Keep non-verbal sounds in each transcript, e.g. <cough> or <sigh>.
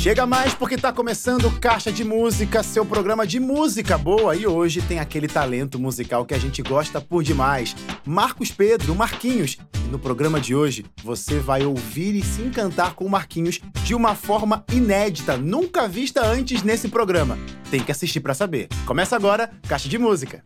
Chega mais porque tá começando Caixa de Música, seu programa de música boa. E hoje tem aquele talento musical que a gente gosta por demais. Marcos Pedro, Marquinhos. E no programa de hoje, você vai ouvir e se encantar com o Marquinhos de uma forma inédita, nunca vista antes nesse programa. Tem que assistir para saber. Começa agora, Caixa de Música.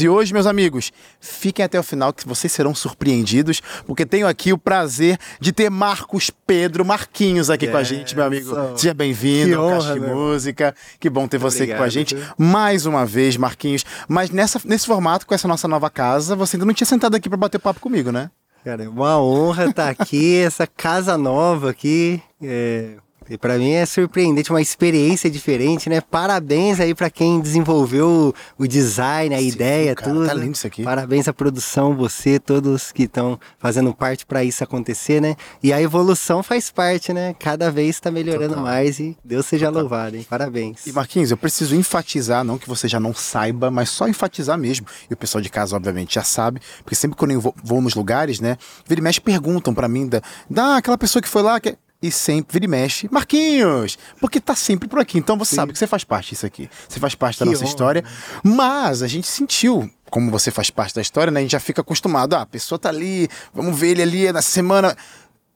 E hoje, meus amigos, fiquem até o final que vocês serão surpreendidos, porque tenho aqui o prazer de ter Marcos Pedro Marquinhos aqui com a gente, meu amigo. Seja bem-vindo ao Caixa de Música. Que bom ter você Obrigado, aqui com a gente mais uma vez, Marquinhos. Mas nessa, nesse formato, com essa nossa nova casa, você ainda não tinha sentado aqui para bater papo comigo, né? Cara, é uma honra estar aqui, <laughs> essa casa nova aqui. É e para mim é surpreendente, uma experiência diferente, né? Parabéns aí para quem desenvolveu o design, a Sim, ideia, cara, tudo. Tá lindo isso aqui. Parabéns à produção, você, todos que estão fazendo parte para isso acontecer, né? E a evolução faz parte, né? Cada vez está melhorando Total. mais e Deus seja Total. louvado, hein? Parabéns. E Marquinhos, eu preciso enfatizar, não que você já não saiba, mas só enfatizar mesmo. E o pessoal de casa, obviamente, já sabe, porque sempre quando eu vou, vou nos lugares, né? Vira e mexe perguntam para mim da, da aquela pessoa que foi lá, que e sempre vira e mexe. Marquinhos! Porque tá sempre por aqui. Então você Sim. sabe que você faz parte disso aqui. Você faz parte da que nossa honra. história. Mas a gente sentiu, como você faz parte da história, né? A gente já fica acostumado. Ah, a pessoa tá ali, vamos ver ele ali na semana.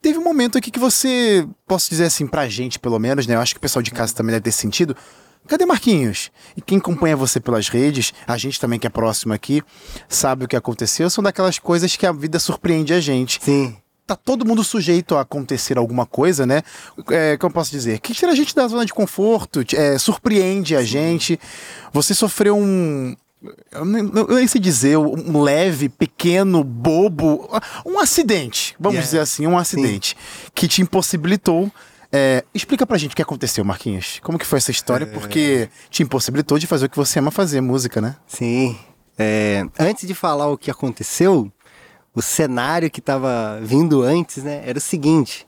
Teve um momento aqui que você, posso dizer assim, pra gente pelo menos, né? Eu acho que o pessoal de casa também deve ter sentido. Cadê Marquinhos? E quem acompanha você pelas redes, a gente também que é próximo aqui, sabe o que aconteceu. São daquelas coisas que a vida surpreende a gente. Sim tá todo mundo sujeito a acontecer alguma coisa, né? É, eu posso dizer? Que tira a gente da zona de conforto, é, surpreende a gente. Você sofreu um. Eu nem, eu nem sei dizer, um leve, pequeno, bobo, um acidente, vamos yeah. dizer assim, um acidente Sim. que te impossibilitou é, explica pra gente o que aconteceu, Marquinhos. Como que foi essa história? É... Porque te impossibilitou de fazer o que você ama fazer, música, né? Sim. É, antes de falar o que aconteceu, o cenário que estava vindo antes, né, era o seguinte.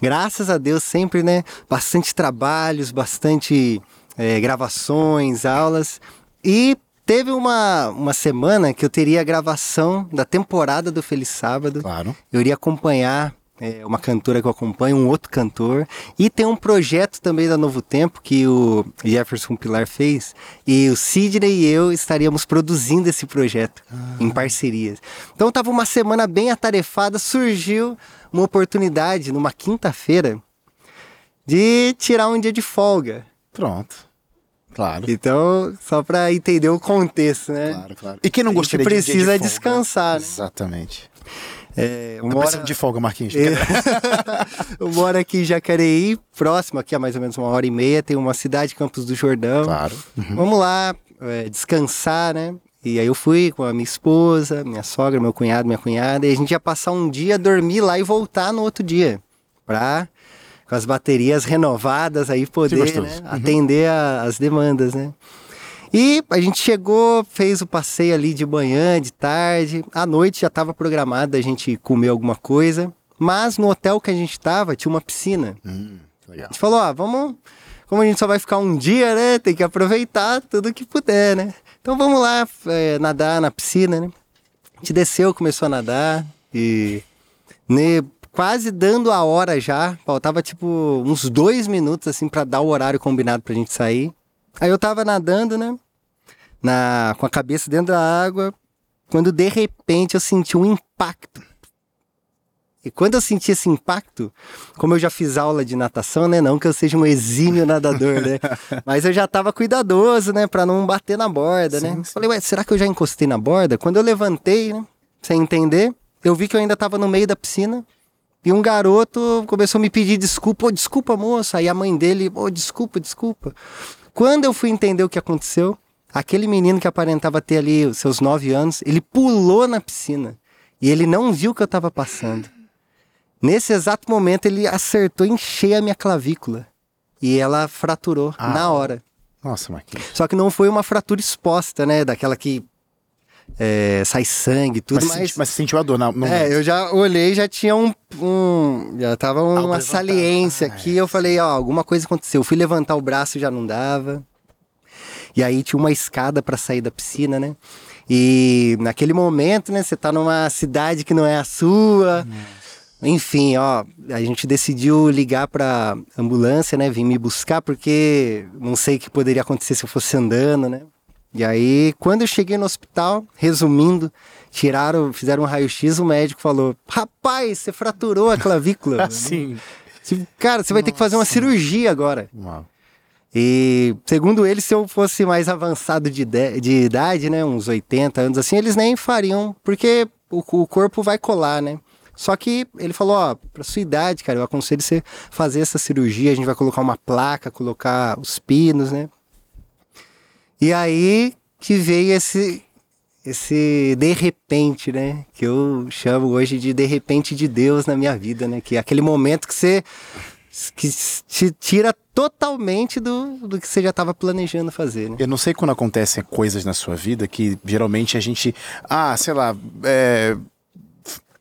Graças a Deus sempre, né, bastante trabalhos, bastante é, gravações, aulas e teve uma, uma semana que eu teria a gravação da temporada do Feliz Sábado. Claro. Eu iria acompanhar é uma cantora que eu acompanho, um outro cantor. E tem um projeto também da Novo Tempo que o Jefferson Pilar fez. E o Sidney e eu estaríamos produzindo esse projeto ah. em parcerias. Então estava uma semana bem atarefada, surgiu uma oportunidade numa quinta-feira de tirar um dia de folga. Pronto. Claro. Então, só para entender o contexto, né? Claro, claro. E quem não gostaria de precisa de, de folga, descansar, né? Exatamente. É, eu moro... de folga, Marquinhos. É. eu <laughs> moro aqui em Jacareí, próximo aqui a mais ou menos uma hora e meia, tem uma cidade, Campos do Jordão. Claro. Uhum. Vamos lá, é, descansar, né? E aí eu fui com a minha esposa, minha sogra, meu cunhado, minha cunhada, e a gente ia passar um dia, dormir lá e voltar no outro dia. Pra, com as baterias renovadas, aí poder né, uhum. atender a, as demandas, né? E a gente chegou, fez o passeio ali de manhã, de tarde. À noite já estava programado a gente comer alguma coisa. Mas no hotel que a gente estava tinha uma piscina. Hum, a gente falou, ah, vamos. Como a gente só vai ficar um dia, né? Tem que aproveitar tudo que puder, né? Então vamos lá é, nadar na piscina, né? A gente desceu, começou a nadar e né, quase dando a hora já. Faltava tipo uns dois minutos assim para dar o horário combinado pra gente sair. Aí eu tava nadando, né? Na, com a cabeça dentro da água, quando de repente eu senti um impacto. E quando eu senti esse impacto, como eu já fiz aula de natação, né? Não que eu seja um exímio nadador, né? <laughs> Mas eu já tava cuidadoso, né? Pra não bater na borda, né? sim, né? Sim. Falei, ué, será que eu já encostei na borda? Quando eu levantei, né? Sem entender, eu vi que eu ainda tava no meio da piscina. E um garoto começou a me pedir desculpa. Oh, desculpa, moça. Aí a mãe dele, oh, desculpa, desculpa. Quando eu fui entender o que aconteceu, aquele menino que aparentava ter ali os seus nove anos, ele pulou na piscina e ele não viu o que eu estava passando. Nesse exato momento, ele acertou em cheio a minha clavícula e ela fraturou ah. na hora. Nossa, Marquinhos. Só que não foi uma fratura exposta, né? Daquela que é, sai sangue tudo, mas... Mas, mas você sentiu a dor, não? É, eu já olhei já tinha um... um já tava uma saliência ah, aqui, é, eu falei, ó, alguma coisa aconteceu. Eu fui levantar o braço já não dava. E aí tinha uma escada para sair da piscina, né? E naquele momento, né, você tá numa cidade que não é a sua... Enfim, ó, a gente decidiu ligar pra ambulância, né? Vim me buscar porque não sei o que poderia acontecer se eu fosse andando, né? E aí, quando eu cheguei no hospital, resumindo, tiraram, fizeram um raio-x, o médico falou: Rapaz, você fraturou a clavícula. <laughs> Assim. Tipo, Cara, você vai ter que fazer uma Nossa. cirurgia agora. Uau. E segundo ele, se eu fosse mais avançado de, de idade, né, uns 80 anos assim, eles nem fariam, porque o, o corpo vai colar, né? Só que ele falou, ó, pra sua idade, cara, eu aconselho você fazer essa cirurgia, a gente vai colocar uma placa, colocar os pinos, né? E aí que veio esse esse de repente, né, que eu chamo hoje de de repente de Deus na minha vida, né, que é aquele momento que você que te tira totalmente do, do que você já estava planejando fazer, né? Eu não sei quando acontecem coisas na sua vida que geralmente a gente. Ah, sei lá. é,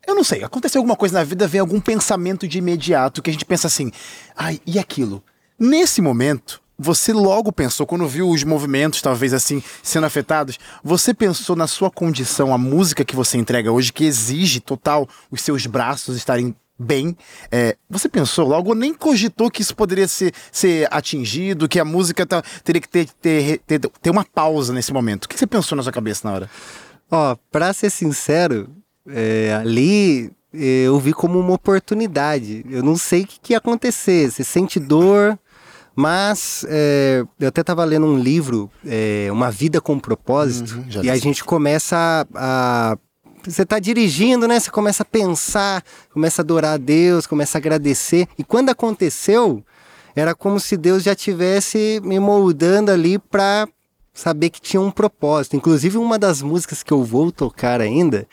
Eu não sei, aconteceu alguma coisa na vida, vem algum pensamento de imediato que a gente pensa assim, ai, e aquilo? Nesse momento, você logo pensou, quando viu os movimentos, talvez assim, sendo afetados, você pensou na sua condição, a música que você entrega hoje, que exige total os seus braços estarem bem. é, você pensou logo, nem cogitou que isso poderia ser, ser atingido, que a música tá- teria que ter, ter, ter, ter uma pausa nesse momento. O que você pensou na sua cabeça na hora? Ó, pra ser sincero, é, ali eu vi como uma oportunidade. Eu não sei o que, que ia acontecer. Você sente dor, mas é, eu até estava lendo um livro, é, Uma Vida com Propósito, Uhum, e a gente começa a. a- você tá dirigindo, né? Você começa a pensar, começa a adorar a Deus, começa a agradecer. E quando aconteceu, era como se Deus já tivesse me moldando ali para saber que tinha um propósito. Inclusive, uma das músicas que eu vou tocar ainda,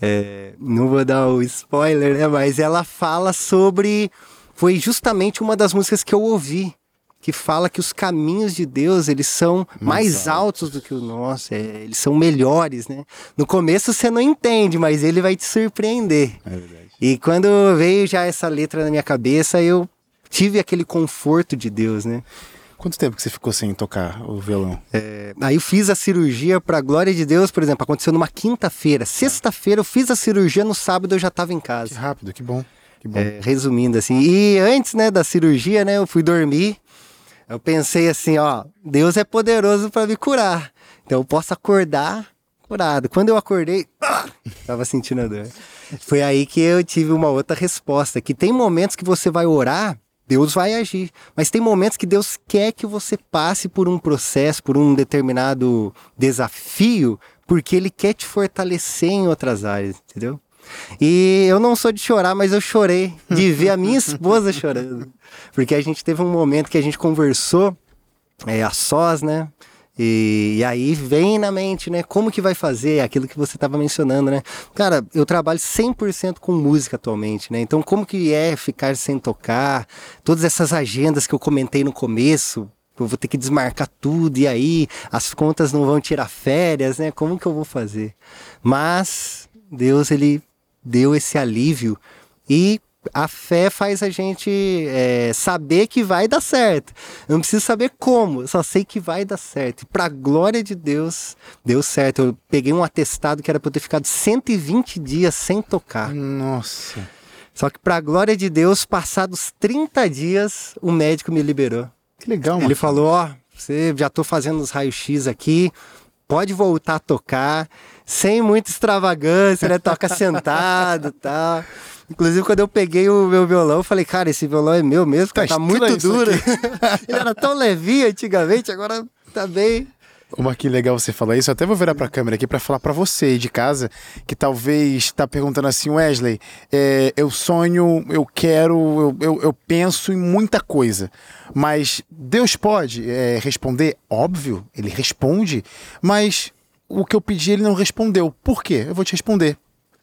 é, não vou dar o spoiler, né? Mas ela fala sobre. Foi justamente uma das músicas que eu ouvi. Que fala que os caminhos de Deus, eles são mais, Mais altos do que o nosso, é, eles são melhores, né? No começo você não entende, mas ele vai te surpreender. É verdade. E quando veio já essa letra na minha cabeça, eu tive aquele conforto de Deus, né? Quanto tempo que você ficou sem tocar o violão? É, aí eu fiz a cirurgia pra glória de Deus, por exemplo, aconteceu numa quinta-feira. Sexta-feira eu fiz a cirurgia, no sábado eu já tava em Que casa. rápido, que bom. Que bom. É, resumindo assim. E antes, né, da cirurgia, né, eu fui dormir. Eu pensei assim, ó, Deus é poderoso pra me curar. Então eu posso acordar curado. Quando eu acordei, <laughs> tava sentindo a dor. Foi aí que eu tive uma outra resposta, que tem momentos que você vai orar, Deus vai agir, mas tem momentos que Deus quer que você passe por um processo, por um determinado desafio, porque ele quer te fortalecer em outras áreas, entendeu? E eu não sou de chorar, mas eu chorei de ver a minha esposa chorando. Porque a gente teve um momento que a gente conversou é, a sós, né? E, e aí vem na mente, né? Como que vai fazer aquilo que você estava mencionando, né? Cara, eu trabalho 100% com música atualmente, né? Então, como que é ficar sem tocar? Todas essas agendas que eu comentei no começo, eu vou ter que desmarcar tudo, e aí as contas não vão tirar férias, né? Como que eu vou fazer? Mas Deus, ele deu esse alívio e a fé faz a gente é, saber que vai dar certo. Eu não preciso saber como, eu só sei que vai dar certo. E pra glória de Deus, deu certo. Eu peguei um atestado que era pra eu ter ficado 120 dias sem tocar. Nossa. Só que pra glória de Deus, passados 30 dias, o médico me liberou. Que legal, mano. Ele falou: Ó, você já tô fazendo os raios-x aqui, pode voltar a tocar, sem muita extravagância, né? Toca sentado e tal. Inclusive, quando eu peguei o meu violão, eu falei, cara, esse violão é meu mesmo, cara, Tá tá muito duro. <laughs> Ele era tão levinho antigamente, agora tá bem. Ô, Marquinhos, legal você falar isso. Eu até vou virar pra câmera aqui pra falar pra você aí de casa, que talvez tá perguntando assim, Wesley, é, eu sonho, eu quero, eu, eu, eu penso em muita coisa. Mas Deus pode é, responder? Óbvio, ele responde, mas o que eu pedi ele não respondeu. Por quê? Eu vou te responder.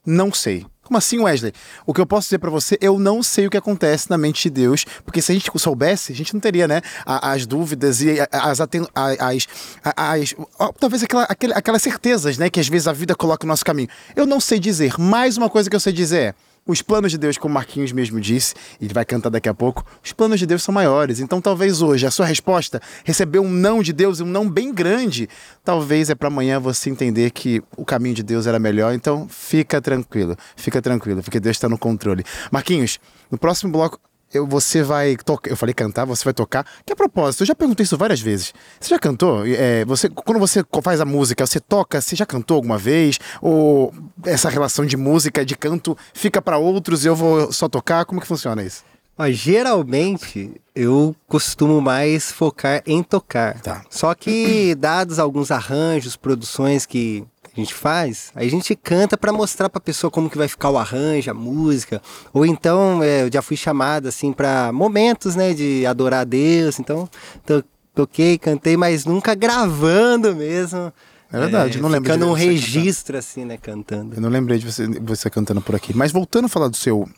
Não sei. Como assim, Wesley? O que eu posso dizer pra você, eu não sei o que acontece na mente de Deus, porque se a gente soubesse, a gente não teria, né, as dúvidas e as, as, as- ó, talvez aquela, aquelas certezas, né, que às vezes a vida coloca no nosso caminho. Eu não sei dizer. Mais uma coisa que eu sei dizer é, os planos de Deus, como Marquinhos mesmo disse, e ele vai cantar daqui a pouco, os planos de Deus são maiores. Então, talvez hoje a sua resposta receber um não de Deus, um não bem grande, talvez é para amanhã você entender que o caminho de Deus era melhor. Então, fica tranquilo, fica tranquilo, porque Deus está no controle. Marquinhos, no próximo bloco eu, você vai tocar. Eu falei cantar, você vai tocar. Que a propósito, eu já perguntei isso várias vezes. Você já cantou? É, você, quando você faz a música, você toca, você já cantou alguma vez? Ou essa relação de música, de canto, fica para outros e eu vou só tocar? Como que funciona isso? Mas, geralmente, eu costumo mais focar em tocar. Tá. Só que, dados alguns arranjos, produções que a gente faz, aí a gente canta para mostrar para a pessoa como que vai ficar o arranjo, a música. Ou então, é, eu já fui chamado assim para momentos, né, de adorar a Deus. Então, to toquei, cantei, mas nunca gravando mesmo. É verdade, é, não lembro Ficando de um você registro assim, né, cantando. Eu não lembrei de você, você cantando por aqui. Mas voltando a falar do seu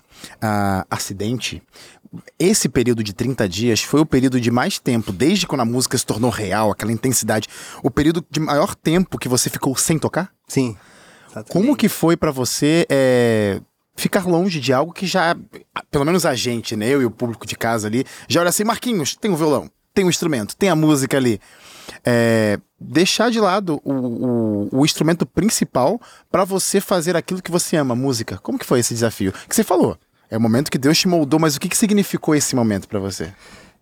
ah, acidente, esse período de 30 dias foi o período de mais tempo, desde quando a música se tornou real, aquela intensidade, o período de maior tempo que você ficou sem tocar? Sim. Como que foi pra você é, ficar longe de algo que já, pelo menos a gente, né, eu e o público de casa ali, já olha assim, Marquinhos, tem o violão, tem o instrumento, tem a música ali. É, deixar de lado o, o, o instrumento principal pra você fazer aquilo que você ama, música. Como que foi esse desafio? Que você falou, é o momento que Deus te moldou, mas o que, que significou esse momento pra você?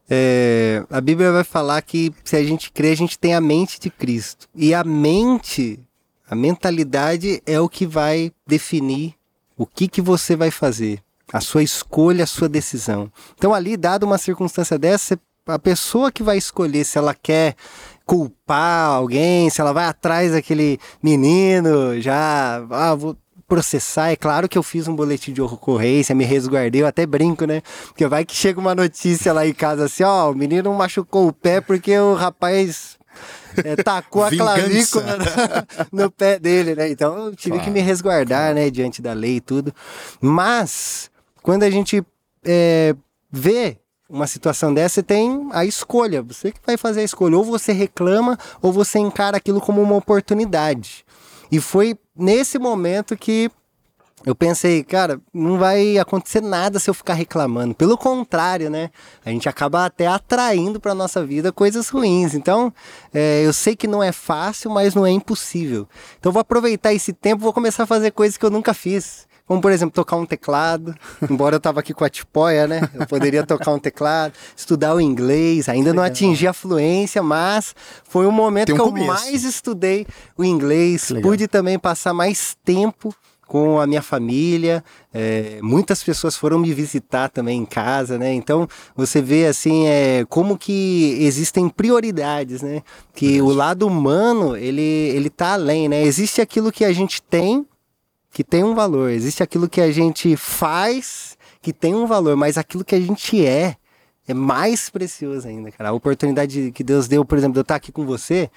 É, a Bíblia vai falar que se a gente crê, a gente tem a mente de Cristo. E a mente, a mentalidade é o que vai definir o que, que você vai fazer. A sua escolha, a sua decisão. Então, ali, dada uma circunstância dessa, a pessoa que vai escolher se ela quer culpar alguém, se ela vai atrás daquele menino, já, ah, vou processar. É claro que eu fiz um boletim de ocorrência, me resguardei, eu até brinco, né? Porque vai que chega uma notícia lá em casa assim, ó, o menino machucou o pé porque o rapaz é, tacou a clavícula no, no, pé dele, né? Então eu tive claro. que me resguardar, né, diante da lei e tudo. Mas quando a gente é, vê uma situação dessa, você tem a escolha. Você que vai fazer a escolha. Ou você reclama, ou você encara aquilo como uma oportunidade. E foi nesse momento que eu pensei, cara, não vai acontecer nada se eu ficar reclamando. Pelo contrário, né? A gente acaba até atraindo para nossa vida coisas ruins. Então, é, eu sei que não é fácil, mas não é impossível. Então, vou aproveitar esse tempo, vou começar a fazer coisas que eu nunca fiz. Como, por exemplo, tocar um teclado. Embora eu tava aqui com a tipóia, né? Eu poderia tocar um teclado, estudar o inglês. Ainda não atingi a fluência, mas foi o momento um que começo. eu mais estudei o inglês. Pude também passar mais tempo com a minha família. É, muitas pessoas foram me visitar também em casa, né? Então você vê assim é, como que existem prioridades, né? Que o lado humano ele ele tá além, né? Existe aquilo que a gente tem que tem um valor. Existe aquilo que a gente faz que tem um valor, mas aquilo que a gente é é mais precioso ainda, cara. A oportunidade que Deus deu, por exemplo, de eu estar aqui com você,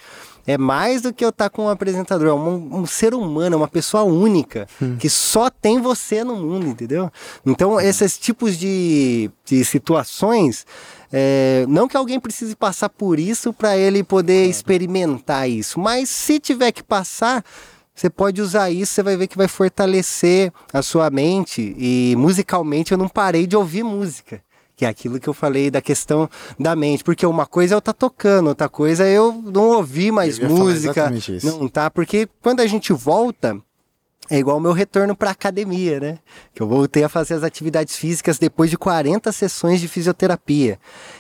é mais do que eu estar com um apresentador. É um, um ser humano, é uma pessoa única, hum. que só tem você no mundo, entendeu? Então, hum. esses tipos de, de situações, é, não que alguém precise passar por isso para ele poder experimentar isso, mas se tiver que passar, você pode usar isso, você vai ver que vai fortalecer a sua mente. E musicalmente eu não parei de ouvir música. Que é aquilo que eu falei da questão da mente. Porque uma coisa é eu estar tá tocando, outra coisa é eu não ouvir mais música. Não tá? Porque quando a gente volta, é igual o meu retorno para academia, né? Que eu voltei a fazer as atividades físicas depois de 40 sessões de fisioterapia.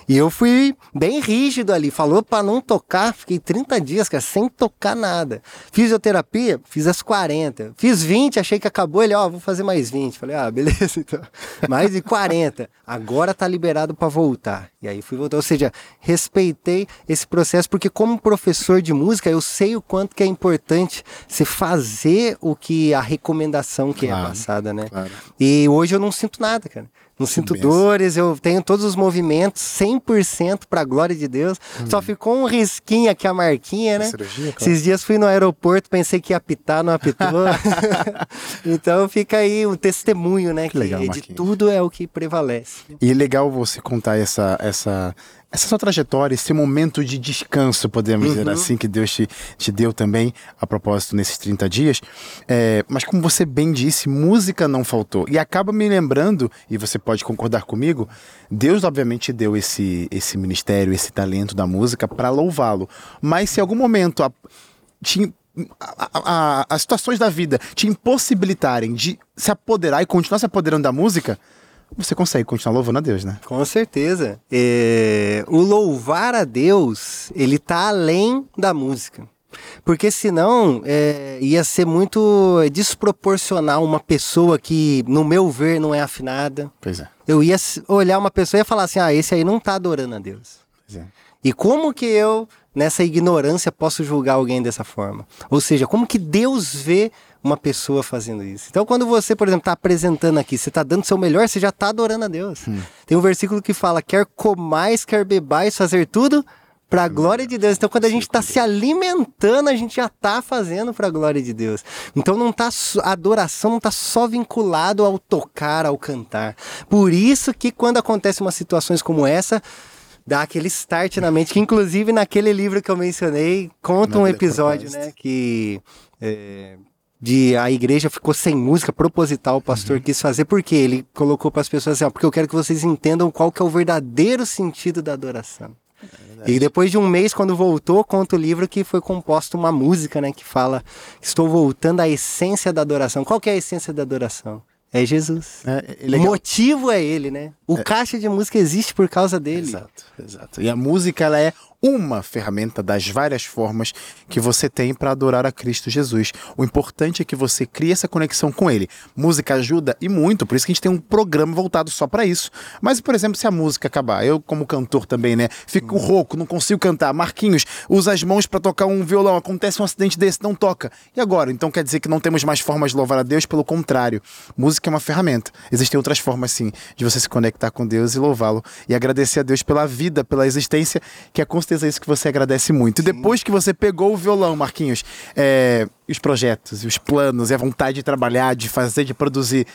E eu fui bem rígido ali, falou para não tocar, fiquei 30 dias, cara, sem tocar nada. Fisioterapia, fiz as 40. Fiz 20, achei que acabou, ele, ó, oh, vou fazer mais 20. Falei, ah, <laughs> beleza, então. Mais de 40. Agora tá liberado para voltar. E aí fui voltar, ou seja, respeitei esse processo porque como professor de música, eu sei o quanto que é importante você fazer o que a recomendação que é claro, é passada, né? Claro. E hoje eu não sinto nada, cara. Não sinto benção. dores, eu tenho todos os movimentos 100% para a glória de Deus. Hum. Só ficou um risquinho aqui a marquinha, né? Cirurgia, claro. Esses dias fui no aeroporto, pensei que ia apitar, não apitou. <laughs> <laughs> então fica aí o testemunho, né? Que, legal, que de tudo é o que prevalece. E legal você contar essa essa essa sua trajetória, esse momento de descanso, podemos uhum. dizer assim, que Deus te, te deu também, a propósito, nesses 30 dias. É, mas como você bem disse, música não faltou. E acaba me lembrando, e você pode concordar comigo, Deus obviamente deu esse, esse ministério, esse talento da música para louvá-lo. Mas se em algum momento a, te, a, a, as situações da vida te impossibilitarem de se apoderar e continuar se apoderando da música, você consegue continuar louvando a Deus, né? Com certeza. É... O louvar a Deus, ele tá além da música. Porque senão é, ia ser muito desproporcional uma pessoa que, no meu ver, não é afinada. Pois é. Eu ia olhar uma pessoa e falar assim: ah, esse aí não tá adorando a Deus. Pois é. E como que eu, nessa ignorância, posso julgar alguém dessa forma? Ou seja, como que Deus vê uma pessoa fazendo isso. Então, quando você, por exemplo, está apresentando aqui, você está dando seu melhor, você já está adorando a Deus. Hum. Tem um versículo que fala: quer comais, quer bebais, fazer tudo para a glória de Deus. Então, quando a gente está se alimentando, a gente já está fazendo para a glória de Deus. Então, não tá a adoração não está só vinculado ao tocar, ao cantar. Por isso que quando acontecem umas situações como essa, dá aquele start na mente, que inclusive naquele livro que eu mencionei, conta um episódio, né, que é, de a igreja ficou sem música proposital, o pastor uhum. quis fazer porque ele colocou para as pessoas assim, ó, porque eu quero que vocês entendam qual que é o verdadeiro sentido da adoração. É e depois de um mês, quando voltou, conta o livro que foi composta uma música, né, que fala: Estou voltando à essência da adoração. Qual que é a essência da adoração? É Jesus. É, é o motivo é ele, né? O é. caixa de música existe por causa dele. Exato, exato. E a música ela é uma ferramenta das várias formas que você tem para adorar a Cristo Jesus. O importante é que você crie essa conexão com Ele. Música ajuda e muito, por isso que a gente tem um programa voltado só para isso. Mas, por exemplo, se a música acabar, eu como cantor também, né, fico rouco, não consigo cantar. Marquinhos usa as mãos para tocar um violão, acontece um acidente desse, não toca. E agora? Então quer dizer que não temos mais formas de louvar a Deus? Pelo contrário, música é uma ferramenta. Existem outras formas, sim, de você se conectar com Deus e louvá-lo e agradecer a Deus pela vida, pela existência, que é com certeza isso que você agradece muito. Sim. E depois que você pegou o violão, Marquinhos, é, os projetos, os planos, a vontade de trabalhar, de fazer, de produzir.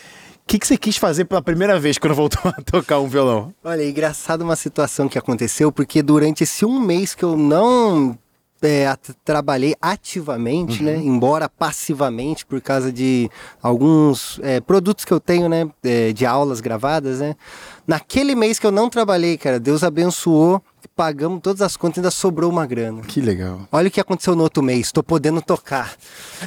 O que, que você quis fazer pela primeira vez quando voltou a tocar um violão? Olha, é engraçado uma situação que aconteceu, porque durante esse um mês que eu não é, trabalhei ativamente, né? uhum. né? Embora passivamente, por causa de alguns é, produtos que eu tenho, né? É, de aulas gravadas, né? Naquele mês que eu não trabalhei, cara, Deus abençoou pagamos todas as contas e ainda sobrou uma grana. Que legal. Olha o que aconteceu no outro mês, tô podendo tocar.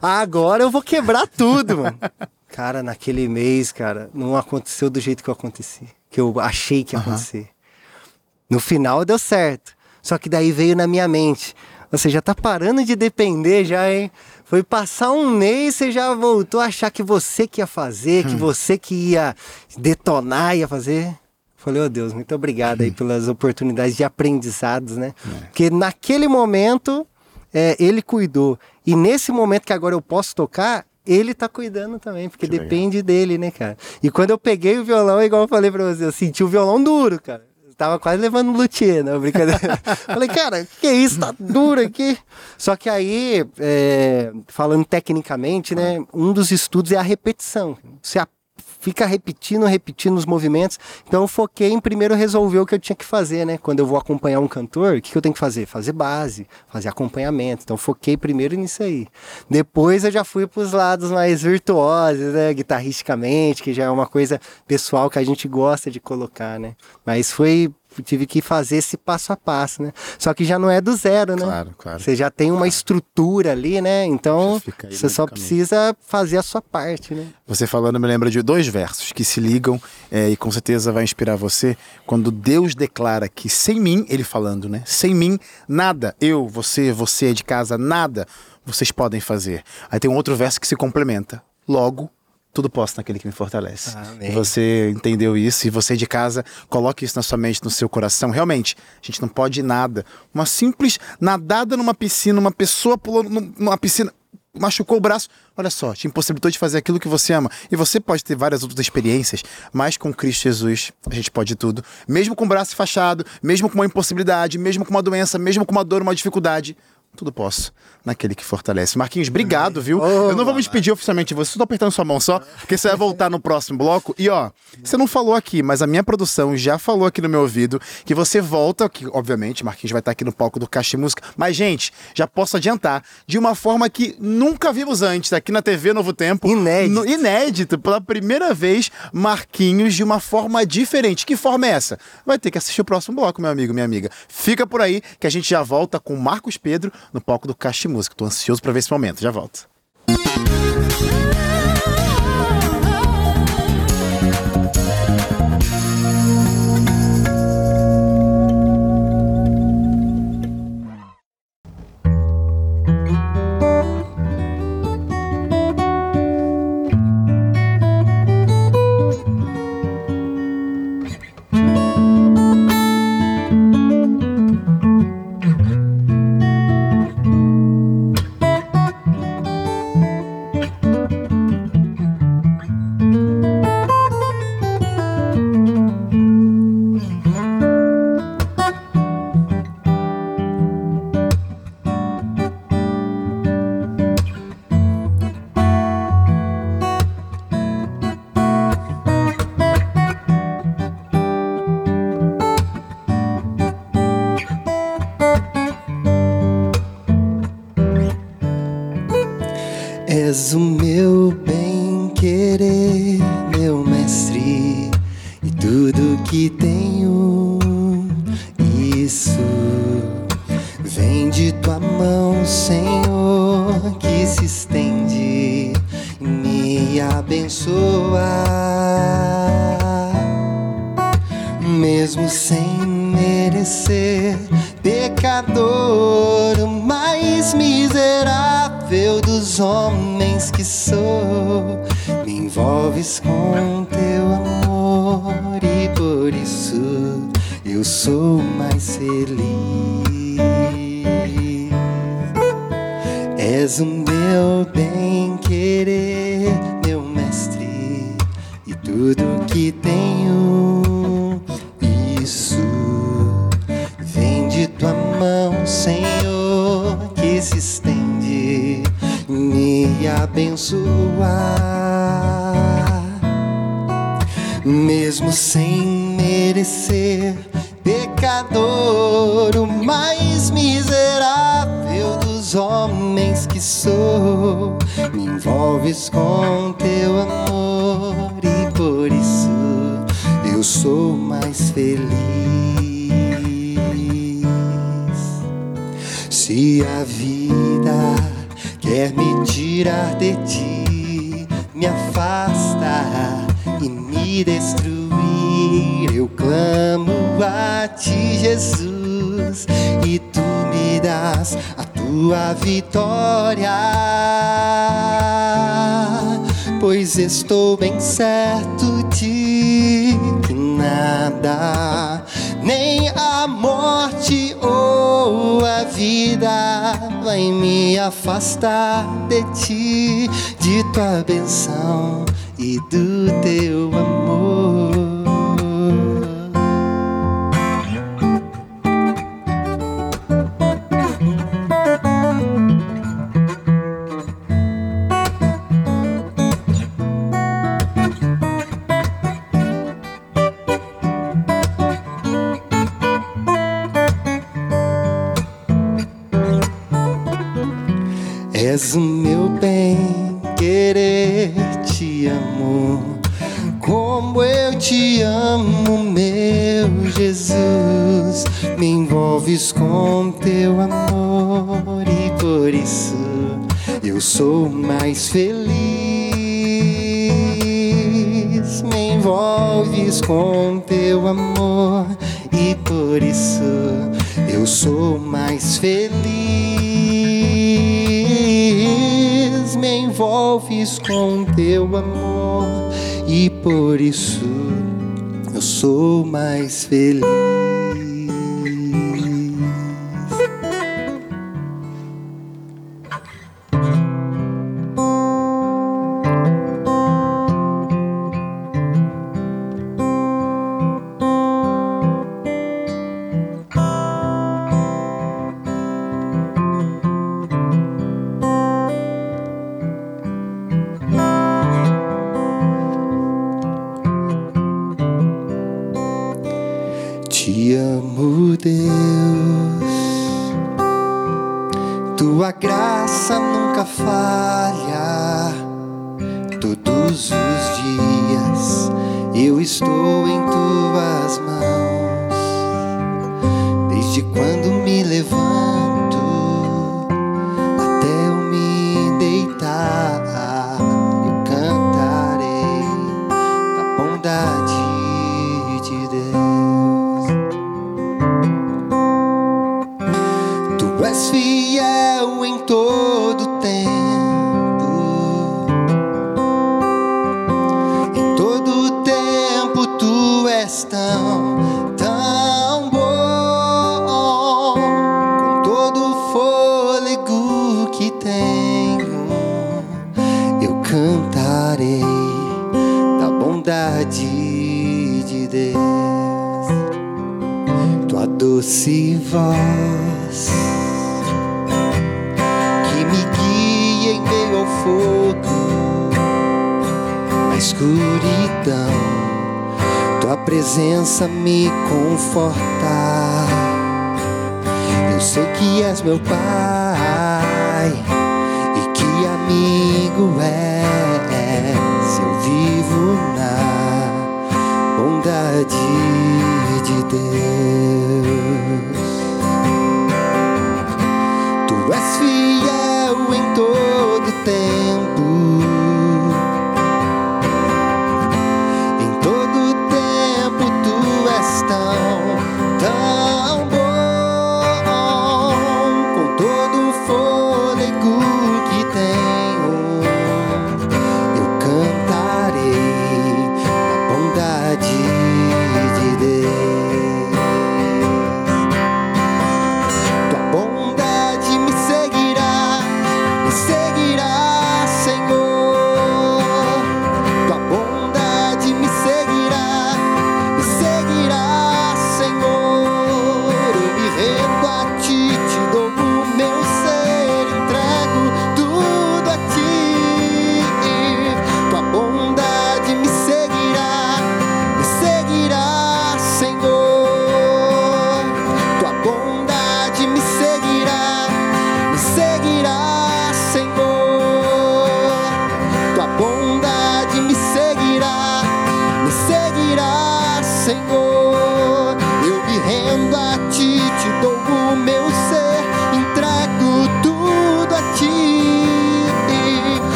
Agora eu vou quebrar tudo, mano. <laughs> Cara, naquele mês, cara, não aconteceu do jeito que eu aconteci, que eu achei que ia acontecer. No final deu certo. Só que daí veio na minha mente, você já tá parando de depender já, hein? Foi passar um mês, você já voltou a achar que você que ia fazer, hum. que você que ia detonar, ia fazer. Falei, oh Deus, muito obrigado aí pelas oportunidades de aprendizados, né? É. Porque naquele momento é, ele cuidou. E nesse momento que agora eu posso tocar, ele tá cuidando também, porque que depende legal. dele, né, cara? E quando eu peguei o violão, igual eu falei pra você, eu senti o violão duro, cara. Eu tava quase levando luthier, né? Brincadeira. <laughs> falei, cara, o que é isso? Tá duro aqui. Só que aí, é, falando tecnicamente, né? Um dos estudos é a repetição. Você fica repetindo, repetindo os movimentos. Então eu foquei em primeiro resolver o que eu tinha que fazer, né? Quando eu vou acompanhar um cantor, o que, eu tenho que fazer? Fazer base, fazer acompanhamento. Então foquei primeiro nisso aí. Depois eu já fui para os lados mais virtuosos, né? Guitarristicamente, que já é uma coisa pessoal que a gente gosta de colocar, né? Mas foi tive que fazer esse passo a passo, né? Só que já não é do zero, né? Claro, claro. Você já tem uma claro. estrutura ali, né? Então você só precisa fazer a sua parte, né? Você falando me lembra de dois versos que se ligam é, e com certeza vai inspirar você quando Deus declara que sem mim, ele falando, né? Sem mim nada, eu, você, você de casa, nada vocês podem fazer. Aí tem um outro verso que se complementa. Logo, tudo posso naquele que me fortalece. Amém. Você entendeu isso e você de casa, coloque isso na sua mente, no seu coração. Realmente, a gente não pode nada. Uma simples nadada numa piscina, uma pessoa pulando numa piscina, machucou o braço, olha só, te impossibilitou de fazer aquilo que você ama. E você pode ter várias outras experiências, mas com Cristo Jesus a gente pode tudo. Mesmo com o braço fachado, mesmo com uma impossibilidade, mesmo com uma doença, mesmo com uma dor, uma dificuldade, tudo posso naquele que fortalece. Marquinhos, obrigado, viu? Oh, eu não vou me despedir oficialmente de você, tô apertando sua mão só, porque você vai voltar no próximo bloco. E ó, você não falou aqui, mas a minha produção já falou aqui no meu ouvido que você volta, que obviamente Marquinhos vai estar aqui no palco do Caixa Música. Mas, gente, já posso adiantar, de uma forma que nunca vimos antes, aqui na TV Novo Tempo. Inédito. No- inédito, pela primeira vez, Marquinhos de uma forma diferente. Que forma é essa? Vai ter que assistir o próximo bloco, meu amigo, minha amiga. Fica por aí que a gente já volta com Marcos Pedro no palco do Caixa Música. Tô ansioso pra ver esse momento. Já volto. Miserável dos homens que sou, me envolves com teu amor e por isso eu sou mais feliz. És o meu bem querer, meu mestre, e tudo que tenho, Mesmo sem merecer, pecador, o mais miserável dos homens que sou, me envolves com teu amor e por isso eu sou mais feliz. Se a vida quer me tirar de ti, me afasta e me destruir, eu clamo a ti, Jesus, e tu me das a tua vitória. Pois estou bem certo de que nada, nem a morte ou a vida vai me afastar de ti, de tua benção e do teu amor. Envolves com teu amor e por isso eu sou mais feliz.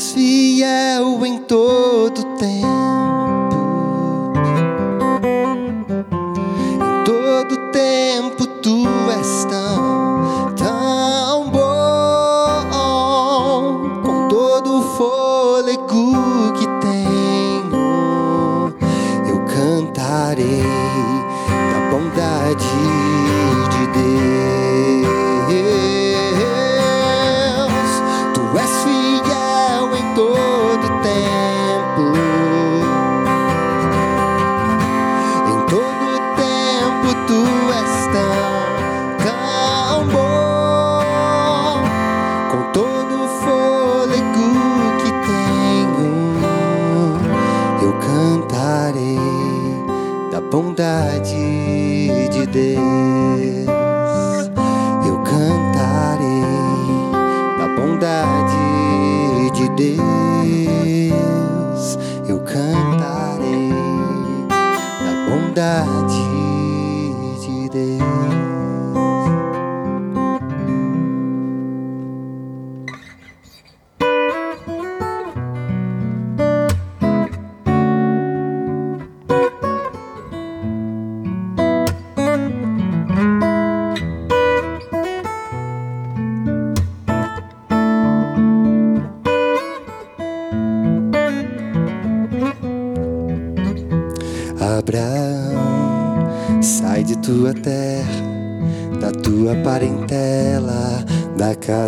fiel é em todo tempo.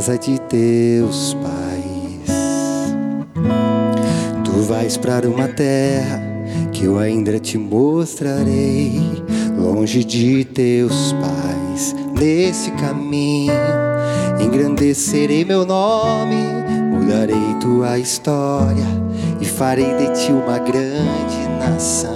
casa de teus pais. Tu vais para uma terra que eu ainda te mostrarei, longe de teus pais. Nesse caminho engrandecerei meu nome, mudarei tua história e farei de ti uma grande nação.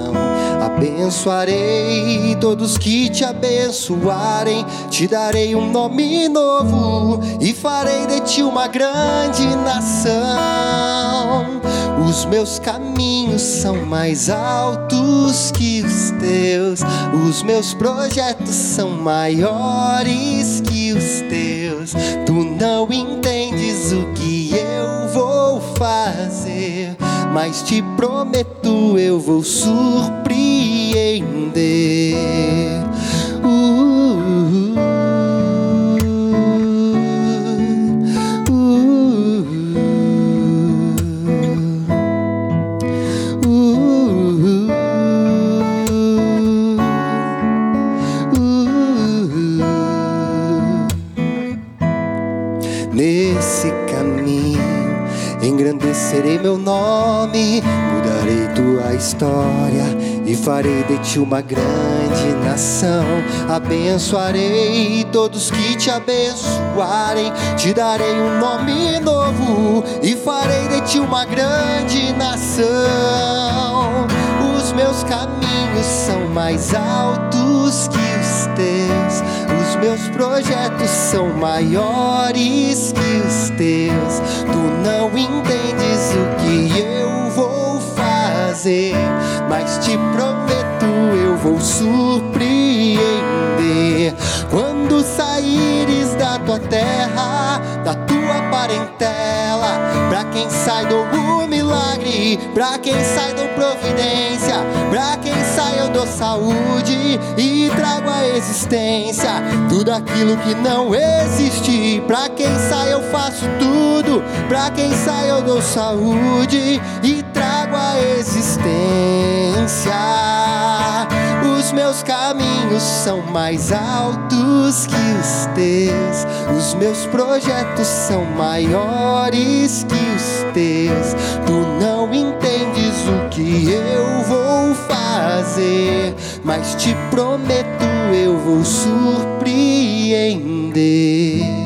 Abençoarei todos que te abençoarem, te darei um nome novo e farei de ti uma grande nação. Os meus caminhos são mais altos que os teus, os meus projetos são maiores que os teus. Tu não entendes o que eu vou fazer, mas te prometo eu vou surpreender. Engrandecerei meu nome, mudarei tua história farei de ti uma grande nação. Abençoarei todos que te abençoarem, te darei um nome novo e farei de ti uma grande nação. Os meus caminhos são mais altos que os teus, os meus projetos são maiores que os teus. Tu não entendes o que eu vou fazer, mas te prometo eu vou surpreender. Quando saíres da tua terra, da tua parentela, pra quem sai do milagre, pra quem sai do providência, pra quem sai eu dou saúde e trago a existência. Tudo aquilo que não existe, pra quem sai eu faço tudo, pra quem sai eu dou saúde e trago a existência. Os meus caminhos são mais altos que os teus, os meus projetos são maiores que os teus. Tu não entendes o que eu vou fazer, mas te prometo eu vou surpreender.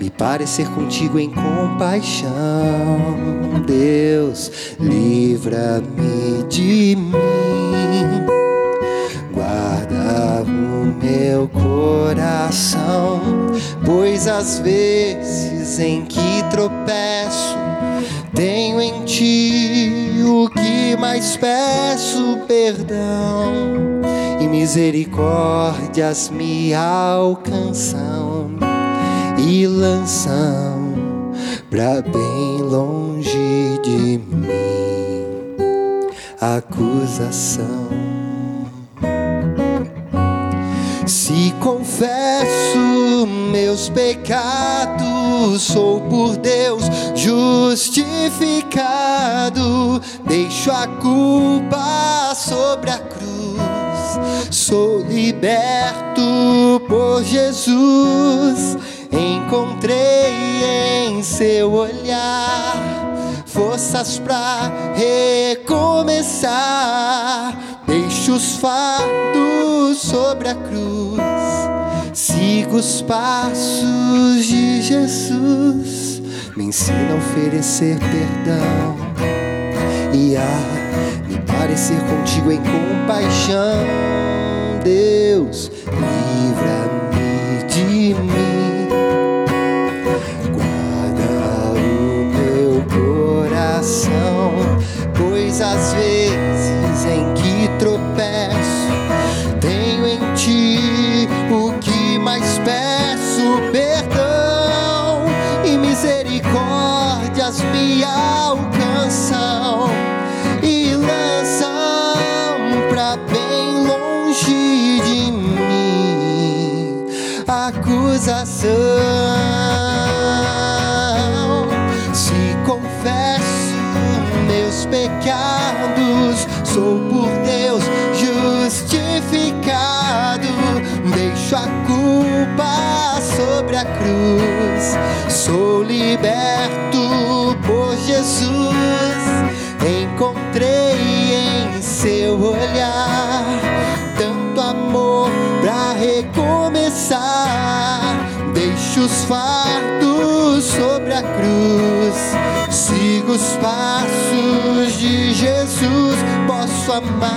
me parecer contigo em compaixão. Deus, livra-me de mim. Guarda o meu coração, pois às vezes em que tropeço tenho em ti o que mais peço perdão e misericórdias me alcançam e lançam pra bem longe de mim acusação. Se confesso meus pecados, sou por Deus justificado. Deixo a culpa sobre a cruz, sou liberto por Jesus. Encontrei em seu olhar forças para recomeçar. Deixo os fardos sobre a cruz, sigo os passos de Jesus. Me ensina a oferecer perdão e a me parecer contigo em compaixão. Deus, livra-me de mim. As vezes em que tropeço, tenho em ti o que mais peço: perdão e misericórdias me alcançam e lançam pra bem longe de mim acusação. Sou por Deus justificado. Deixo a culpa sobre a cruz, sou liberto Posso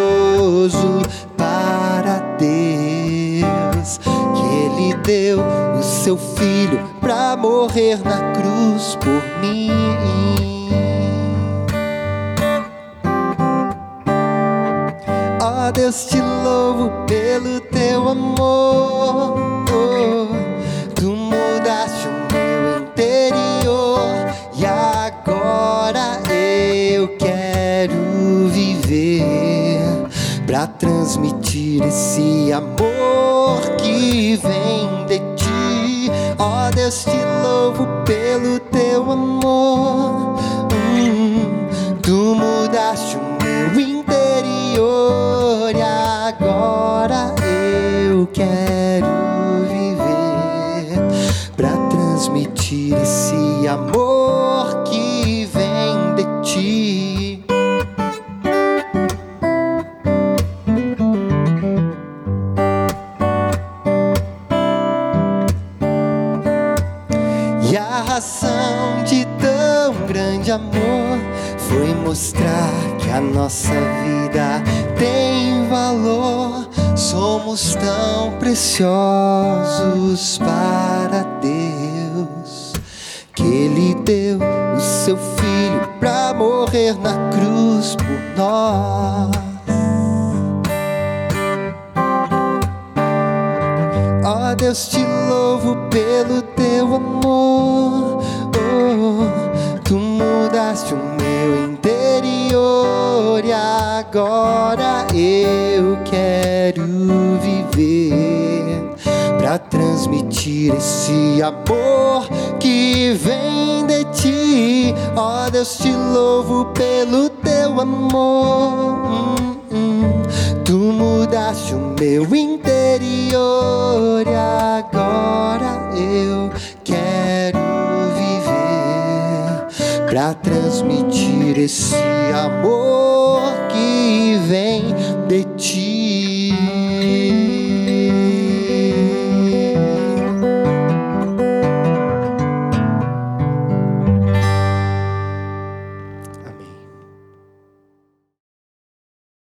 precioso para Deus que Ele deu o seu filho pra morrer na cruz por mim. Ó Deus, te louvo pelo teu amor. Transmitir esse amor que vem de ti. Ó Deus, te louvo pelo teu amor. Hum, tu mudaste o meu interior e agora eu quero mostrar que a nossa vida tem valor. Somos tão preciosos para Deus que Ele deu o seu filho pra morrer na cruz por nós. Ó Deus, te louvo pelo teu amor. Oh, tu mudaste o e agora eu quero viver pra transmitir esse amor que vem de ti. Ó Deus, te louvo pelo teu amor. Hum, hum. Tu mudaste o meu interior e agora eu para transmitir esse amor que vem de ti.